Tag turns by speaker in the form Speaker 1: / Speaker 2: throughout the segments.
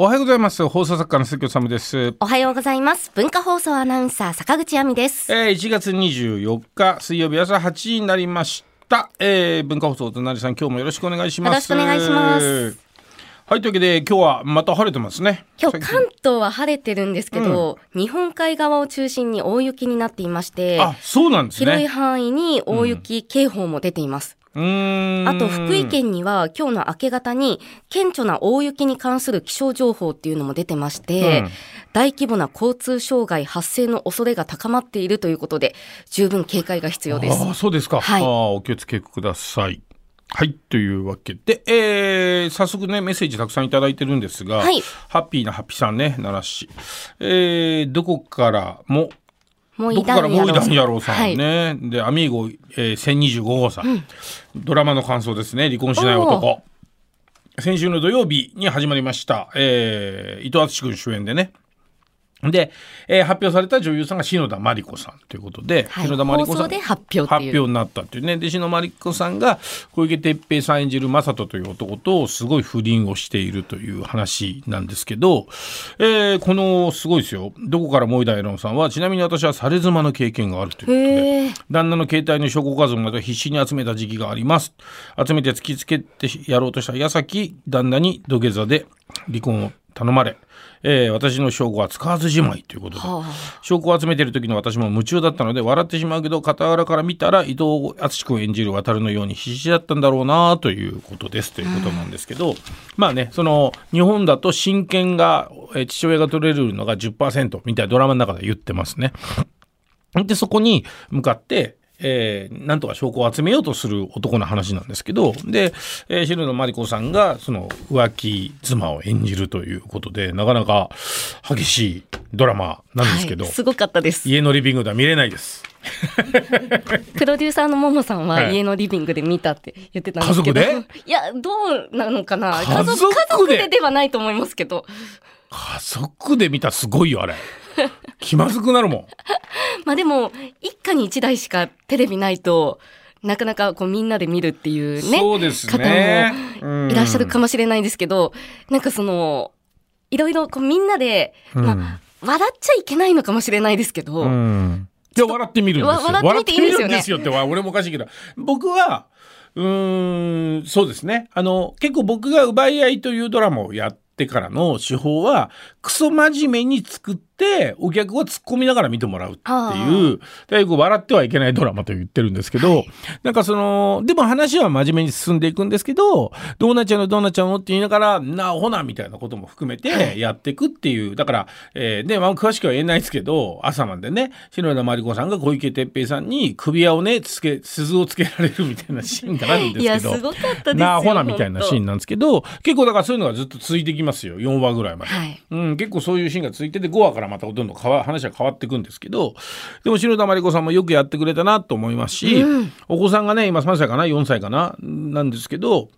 Speaker 1: おはようございます。放送作家の関京治です。
Speaker 2: おはようございます。文化放送アナウンサー坂口亜美です。
Speaker 1: えー、1月24日水曜日朝8時になりました、えー、文化放送隣さん今日もよろしくお願いします。
Speaker 2: よろしくお願いします。
Speaker 1: はいというわけで今日はまた晴れてますね。
Speaker 2: 今日関東は晴れてるんですけど、日本海側を中心に大雪になっていまして
Speaker 1: あそうなんです
Speaker 2: 広い
Speaker 1: ね
Speaker 2: 範囲に大雪警報も出ています、あと福井県には今日の明け方に顕著な大雪に関する気象情報っていうのも出てまして、
Speaker 1: うん。
Speaker 2: 大規模な交通障害発生の恐れが高まっているということで十分警戒が必要です。
Speaker 1: そうですか、
Speaker 2: はい。
Speaker 1: ああお気をつけください。はいというわけで、えー、早速ねメッセージたくさんいただいてるんですが、
Speaker 2: はい。
Speaker 1: ハッピーなハッピーさんね奈良市、えー、どこからも
Speaker 2: もう
Speaker 1: どこからもういだん野郎さ
Speaker 2: はい。
Speaker 1: んね、でアミーゴ、えー、1025号さん、ドラマの感想ですね。離婚しない男。先週の土曜日に始まりました、えー、伊藤淳君主演でねで、えー発表された女優さんが篠田麻里子さんということで、
Speaker 2: はい
Speaker 1: 篠田麻里子さん
Speaker 2: で発表
Speaker 1: 発表になったっていうね。で篠田麻里子さんが小池徹平さん演じる正人という男とすごい不倫をしているという話なんですけど、えーこのすごいですよ。どこからもいだやろんさんはちなみに私はされ妻の経験があるということで。旦那の携帯の証拠画像など必死に集めた時期があります。集めて突きつけてやろうとした矢先旦那に土下座で離婚を頼まれ、えー私の証拠は使わずじまいということで
Speaker 2: は
Speaker 1: 証拠を集めている時の私も夢中だったので笑ってしまうけど傍らから見たら伊藤淳君演じる渡るのように必死だったんだろうなということですということなんですけど、まあねその日本だと親権がえー父親が取れるのが10%みたいなドラマの中で言ってますね。でそこに向かって、えーなんとか証拠を集めようとする男の話なんですけどで、えー、篠田麻里子さんがその浮気妻を演じるということでなかなか激しいドラマなんですけど、
Speaker 2: はい、すごかったです。
Speaker 1: 家のリビングでは見れないです。
Speaker 2: プロデューサーのももさん
Speaker 1: は
Speaker 2: はい。家のリビングで見たって言ってたんですけど、
Speaker 1: 家族
Speaker 2: いやどうなのかな。
Speaker 1: 家族で？
Speaker 2: 家族でではないと思いますけど。
Speaker 1: 家族で見た？らすごいよあれ。気まずくなるもん。
Speaker 2: まあでも一家に一台しかテレビないとなかなかこうみんなで見るっていうね
Speaker 1: そうですね。
Speaker 2: いらっしゃるかもしれないんですけど、なんかそのいろいろこうみんなで、
Speaker 1: うん
Speaker 2: まあ笑っちゃいけないのかもしれないですけど、
Speaker 1: うん。いや笑ってみるんですよ。
Speaker 2: わ笑ってみていいんですよね
Speaker 1: 笑ってみるんですよっては俺もおかしいけど、僕はうーんそうですね。あの結構僕が奪い合いというドラマをやってからの手法はクソ真面目に作ってお客を突っ込みながら見てもらうっていうで笑ってはいけないドラマと言ってるんですけど、なんかそのでも話は真面目に進んでいくんですけどどうなっちゃうのどうなっちゃうのって言いながらなあほなみたいなことも含めてやっていくっていう。だから、えーで、まあ、詳しくは言えないですけど朝までね篠田麻里子さんが小池徹平さんに首輪をねつけ鈴をつけられるみたいなシーンがあるんですけど
Speaker 2: すごかったですよ
Speaker 1: なあほなみたいなシーン
Speaker 2: ン
Speaker 1: なんですけど結構だからそういうのがずっと続いてきますよ。4話ぐらいまで。
Speaker 2: はい。
Speaker 1: うん、結構そういうシーンが続いてて5話からまたどんどん話は変わっていくんですけどでも篠田麻里子さんもよくやってくれたなと思いますし、
Speaker 2: うん。
Speaker 1: お子さんがね今3歳かな4歳かななんですけど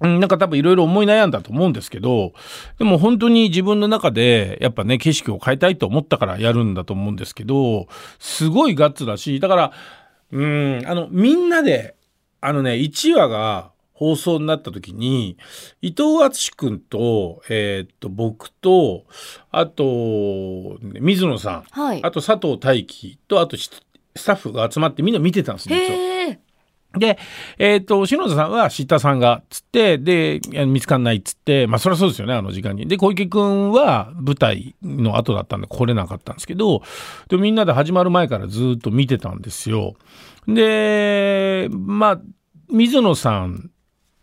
Speaker 1: うんなんか多分いろいろ思い悩んだと思うんですけどでも本当に自分の中でやっぱね景色を変えたいと思ったからやるんだと思うんですけどすごいガッツだしだからうんあのみんなであのね1話が放送になった時に伊藤淳君と,、えーっと僕とあとね水野さん
Speaker 2: はい
Speaker 1: あと佐藤大樹とあとしスタッフが集まってみんな見てたんです実は。
Speaker 2: へえ
Speaker 1: で、えっ、と、篠田さんは知ったさんが、つって、で、見つかんないっつって、まあ、そりゃそうですよね、あの時間に。で、小池くんは舞台の後だったんで来れなかったんですけど、で、みんなで始まる前からずっと見てたんですよ。で、まあ、水野さん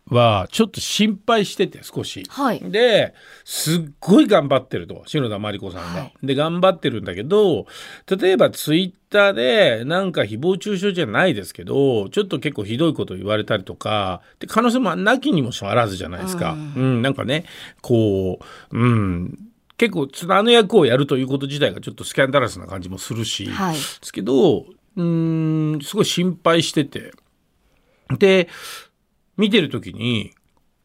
Speaker 1: はちょっと心配してて少し。
Speaker 2: はい。
Speaker 1: ですっごい頑張ってると篠田麻里子さんが。
Speaker 2: はい。
Speaker 1: で頑張ってるんだけど例えばツイッターでなんか誹謗中傷じゃないですけどちょっと結構ひどいこと言われたりとかって可能性もなきにもあらずじゃないですか。
Speaker 2: うん。
Speaker 1: うん、なんかねこううん。結構あの役をやるということ自体がちょっとスキャンダラスな感じもするし、
Speaker 2: はい。
Speaker 1: ですけどうーんすごい心配してて。で見てる時に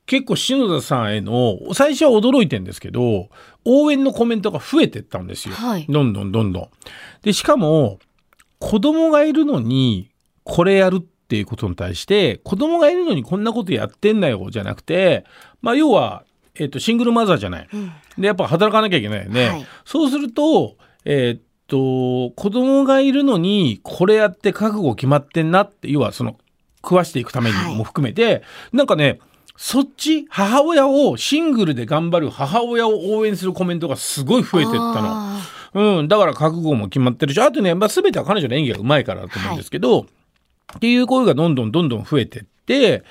Speaker 1: 結構篠田さんへの最初は驚いてんですけど応援のコメントが増えてったんですよ、
Speaker 2: はい。
Speaker 1: どんどんどんどん。でしかも子供がいるのにこれやるっていうことに対して子供がいるのにこんなことやってんなよじゃなくてまあ要はえっとシングルマザーじゃない、
Speaker 2: うん。
Speaker 1: でやっぱ働かなきゃいけないよね、
Speaker 2: はい。
Speaker 1: そうするとえーっと子供がいるのにこれやって覚悟決まってんなって要はその食わしていくためにも含めて、なんかねそっち母親をシングルで頑張る母親を応援するコメントがすごい増えてったの。
Speaker 2: あ
Speaker 1: うん、だから覚悟も決まってるしあとね、まあ、全ては彼女の演技がうまいからだと思うんですけど、っていう声がどんどんどんどん増えてって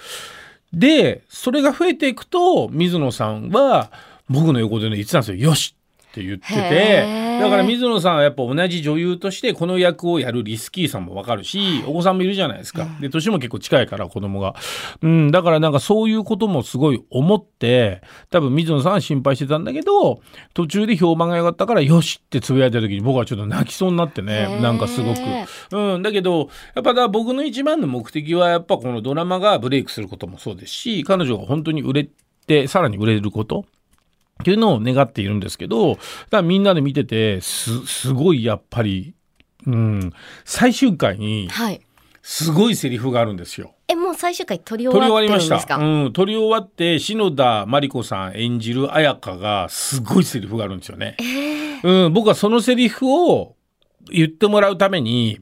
Speaker 1: でそれが増えていくと水野さんは僕の横でね言ってたんですよ「よし!」って言って
Speaker 2: へ
Speaker 1: て
Speaker 2: ー
Speaker 1: だから水野さんはやっぱ同じ女優としてこの役をやるリスキーさんもわかるしお子さんもいるじゃないですか。で年も結構近いから子供が。うん、だからなんかそういうこともすごい思って多分水野さんは心配してたんだけど途中で評判が良かったから「よし!」ってつぶやいた時に僕はちょっと泣きそうになって
Speaker 2: ー
Speaker 1: ねなんかすごく。
Speaker 2: へ
Speaker 1: うん、だけどやっぱだ僕の一番の目的はやっぱこのドラマがブレイクすることもそうですし彼女が本当に売れてさらに売れることっていうのを願っているんですけどだからみんなで見ててすすごいやっぱり、うん、最終回に
Speaker 2: ーはい。
Speaker 1: すごいセリフがあるんですよ。
Speaker 2: えもう最終回撮り終わ
Speaker 1: りました
Speaker 2: ってるんですか、
Speaker 1: うん、撮り終わって篠田麻里子さん演じる綾香がすごいセリフがあるんですよね。うん、僕はそのセリフを言ってもらうために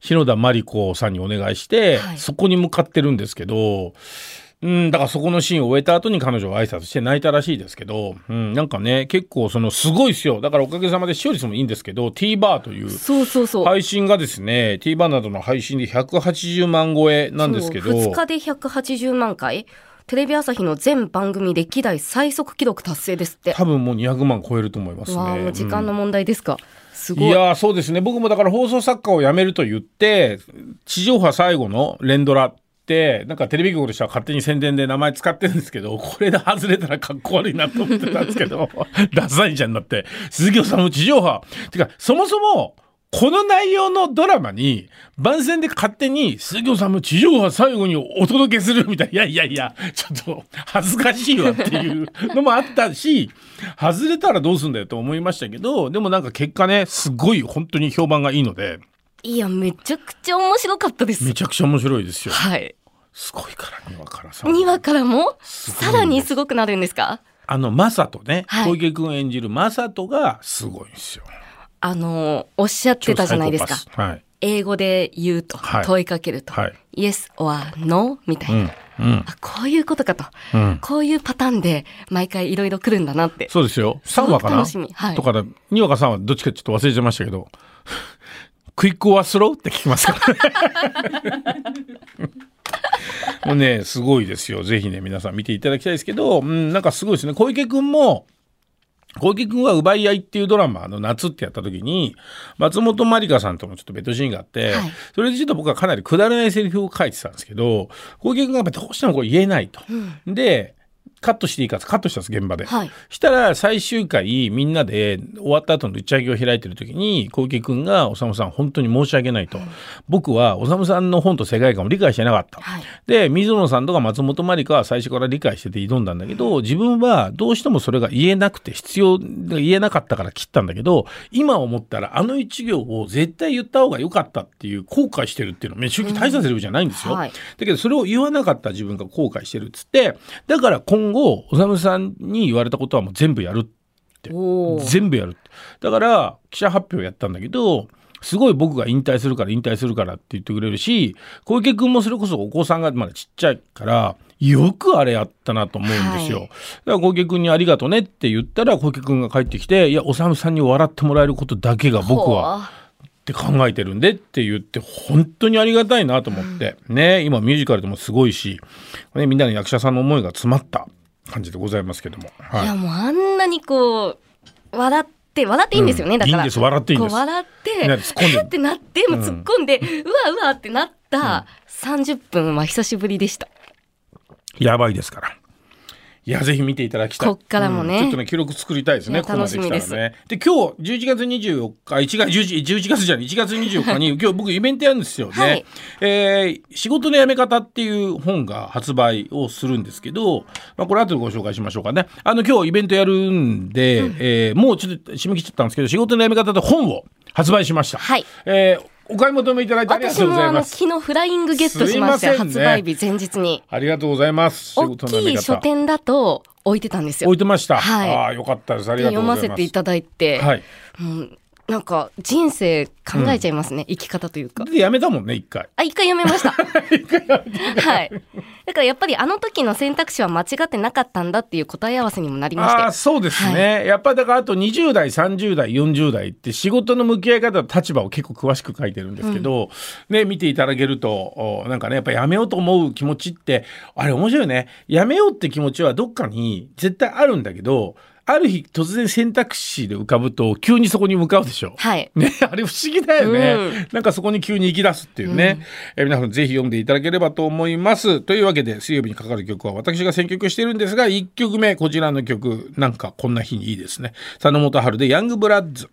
Speaker 1: 篠田麻里子さんにお願いして、
Speaker 2: はい。
Speaker 1: そこに向かってるんですけど、うん、だからそこのシーンを終えた後に彼女は挨拶して泣いたらしいですけど、うん、なんかね結構そのすごいですよ。だからおかげさまで視聴率もいいんですけど TVer という配信がですね TVer などの配信で180万超えなんですけど。
Speaker 2: 2日で180万回。テレビ朝日の全番組歴代最速記録達成ですって。
Speaker 1: 多分もう200万超えると思いますね。
Speaker 2: わあもう時間の問題ですか、す
Speaker 1: い
Speaker 2: ごい。
Speaker 1: やーそうですね。僕もだから放送作家を辞めると言って地上波最後の連ドラってなんかテレビ局としては勝手に宣伝で名前使ってるんですけど これで外れたらかっこ悪いなと思ってたんですけど ダサいじゃんなって。鈴木さんも地上波。てかそもそもこの内容のドラマに番宣で勝手に鈴木さんも地上波最後にお届けするみたいな。いやいやいやちょっと恥ずかしいわっていうのもあったし外れたらどうすんだよと思いましたけどでもなんか結果ねすごい本当に評判がいいので。
Speaker 2: いやめちゃくちゃ面白かったです。
Speaker 1: めちゃくちゃ面白いですよ。
Speaker 2: はい
Speaker 1: すごいから2話からさ。
Speaker 2: 2話からも？さらにすごくなるんですか？
Speaker 1: あのマサトね
Speaker 2: はい。
Speaker 1: 小池君演じるマサトがすごいんですよ。
Speaker 2: あのおっしゃってたじゃないですか。
Speaker 1: はい。
Speaker 2: 英語で言うと、
Speaker 1: はい。
Speaker 2: 問いかけると、
Speaker 1: はい。
Speaker 2: Yes or No みたいな、
Speaker 1: うんうん。
Speaker 2: あこういうことかと、
Speaker 1: うん。
Speaker 2: こういうパターンで毎回いろいろ来るんだなって。
Speaker 1: そうですよ。3
Speaker 2: すごく
Speaker 1: 話かな？
Speaker 2: 楽しみ。はい。
Speaker 1: とかだ。2話か3話どっちかちょっと忘れちゃいましたけど。Quick or Slow って聞きますか？ら もうねすごいですよ。ぜひね皆さん見ていただきたいですけど、うん、なんかすごいですね。小池君も小池君は奪い合いっていうドラマの夏ってやった時に松本まりかさんとのちょっとベッドシーンがあって、
Speaker 2: はい。
Speaker 1: それでちょっと僕はかなりくだらないセリフを書いてたんですけど小池君がやっぱどうしてもこれ言えないと。でカットしていいかカットしたんです現場で。
Speaker 2: はい。
Speaker 1: したら最終回みんなで終わった後の打ち上げを開いてる時に小池君が「おさむさん本当に申し訳ないと」僕はおさむさんの本と世界観を理解してなかった」
Speaker 2: はい。
Speaker 1: で水野さんとか松本まりかは最初から理解してて挑んだんだけど自分はどうしてもそれが言えなくて必要言えなかったから切ったんだけど今思ったらあの一行を絶対言った方が良かったっていう後悔してるっていうのは正直大したセリフじゃないんですよ。
Speaker 2: はい。
Speaker 1: だけどそれを言わなかった自分が後悔してるっつってだから今後おさんに言われたことはもう全部やる
Speaker 2: おー。
Speaker 1: 全部やるだから記者発表やったんだけどすごい僕が引退するから引退するからって言ってくれるし小池君もそれこそお子さんがまだちっちゃいからよくあれやったなと思うんですよ、
Speaker 2: はい。
Speaker 1: だから小池君に「ありがとね」って言ったら小池君が帰ってきて「いやおさむさんに笑ってもらえることだけが僕は」
Speaker 2: ほ
Speaker 1: って考えてるんでって言って本当にありがたいなと思って、ね今ミュージカルでもすごいし、ね、みんなの役者さんの思いが詰まった感じでございますけども、
Speaker 2: う
Speaker 1: はい。
Speaker 2: いやもうあんなにこう笑って笑っていいんですよね、だから。
Speaker 1: うんいいんです笑っていいんです。
Speaker 2: こう笑って
Speaker 1: 突っ込んで。
Speaker 2: え ってなってもう突っ込んで、うわうわってなった30分は久しぶりでした。
Speaker 1: やばいですから。いやぜひ見ていただきたい。
Speaker 2: こっからもね
Speaker 1: うんちょっとね記録作りたいですね。ここまで来たらね。で今日11月24日1月 11, 11月じゃない1月24日に今日僕イベントやるんですよね。
Speaker 2: はい
Speaker 1: えー仕事の辞め方っていう本が発売をするんですけど、まあこれ後でご紹介しましょうかね。あの今日イベントやるんで、えーもうちょっと締め切っちゃったんですけど仕事の辞め方で本を発売しました。
Speaker 2: はい
Speaker 1: えーお買い求めいただいてありが
Speaker 2: 私
Speaker 1: とうご
Speaker 2: もあの
Speaker 1: ざいます。
Speaker 2: 昨日フライングゲットしました
Speaker 1: すいませんね
Speaker 2: 発売日前日に
Speaker 1: ありがとうございます。仕
Speaker 2: 大きい書店だと置いてたんですよ。
Speaker 1: 置いてました。
Speaker 2: はい
Speaker 1: ああ、よかったです。ありがとうございます。
Speaker 2: ませていただいて、
Speaker 1: はい。
Speaker 2: もうなんか人生考えちゃいますね、生き方というか。
Speaker 1: で、やめたもんね、一回。
Speaker 2: あ、一回やめました。はい。だからやっぱりあの時の選択肢は間違ってなかったんだっていう答え合わせにもなりまして。
Speaker 1: ああそうですね、やっぱだからあと20代30代40代って仕事の向き合い方と立場を結構詳しく書いてるんですけど、ね見ていただけるとおなんかねやっぱやめようと思う気持ちってあれ面白いねやめようって気持ちはどっかに絶対あるんだけどある日突然選択肢で浮かぶと急にそこに向かうでしょ。
Speaker 2: はい。
Speaker 1: ね、あれ不思議だよね、
Speaker 2: うん。
Speaker 1: なんかそこに急に行き出すっていうね、えー皆さんぜひ読んでいただければと思います。というわけで水曜日にかかる曲は私が選曲してるんですが1曲目こちらの曲なんかこんな日にいいですね。佐野元春でヤングブラッズ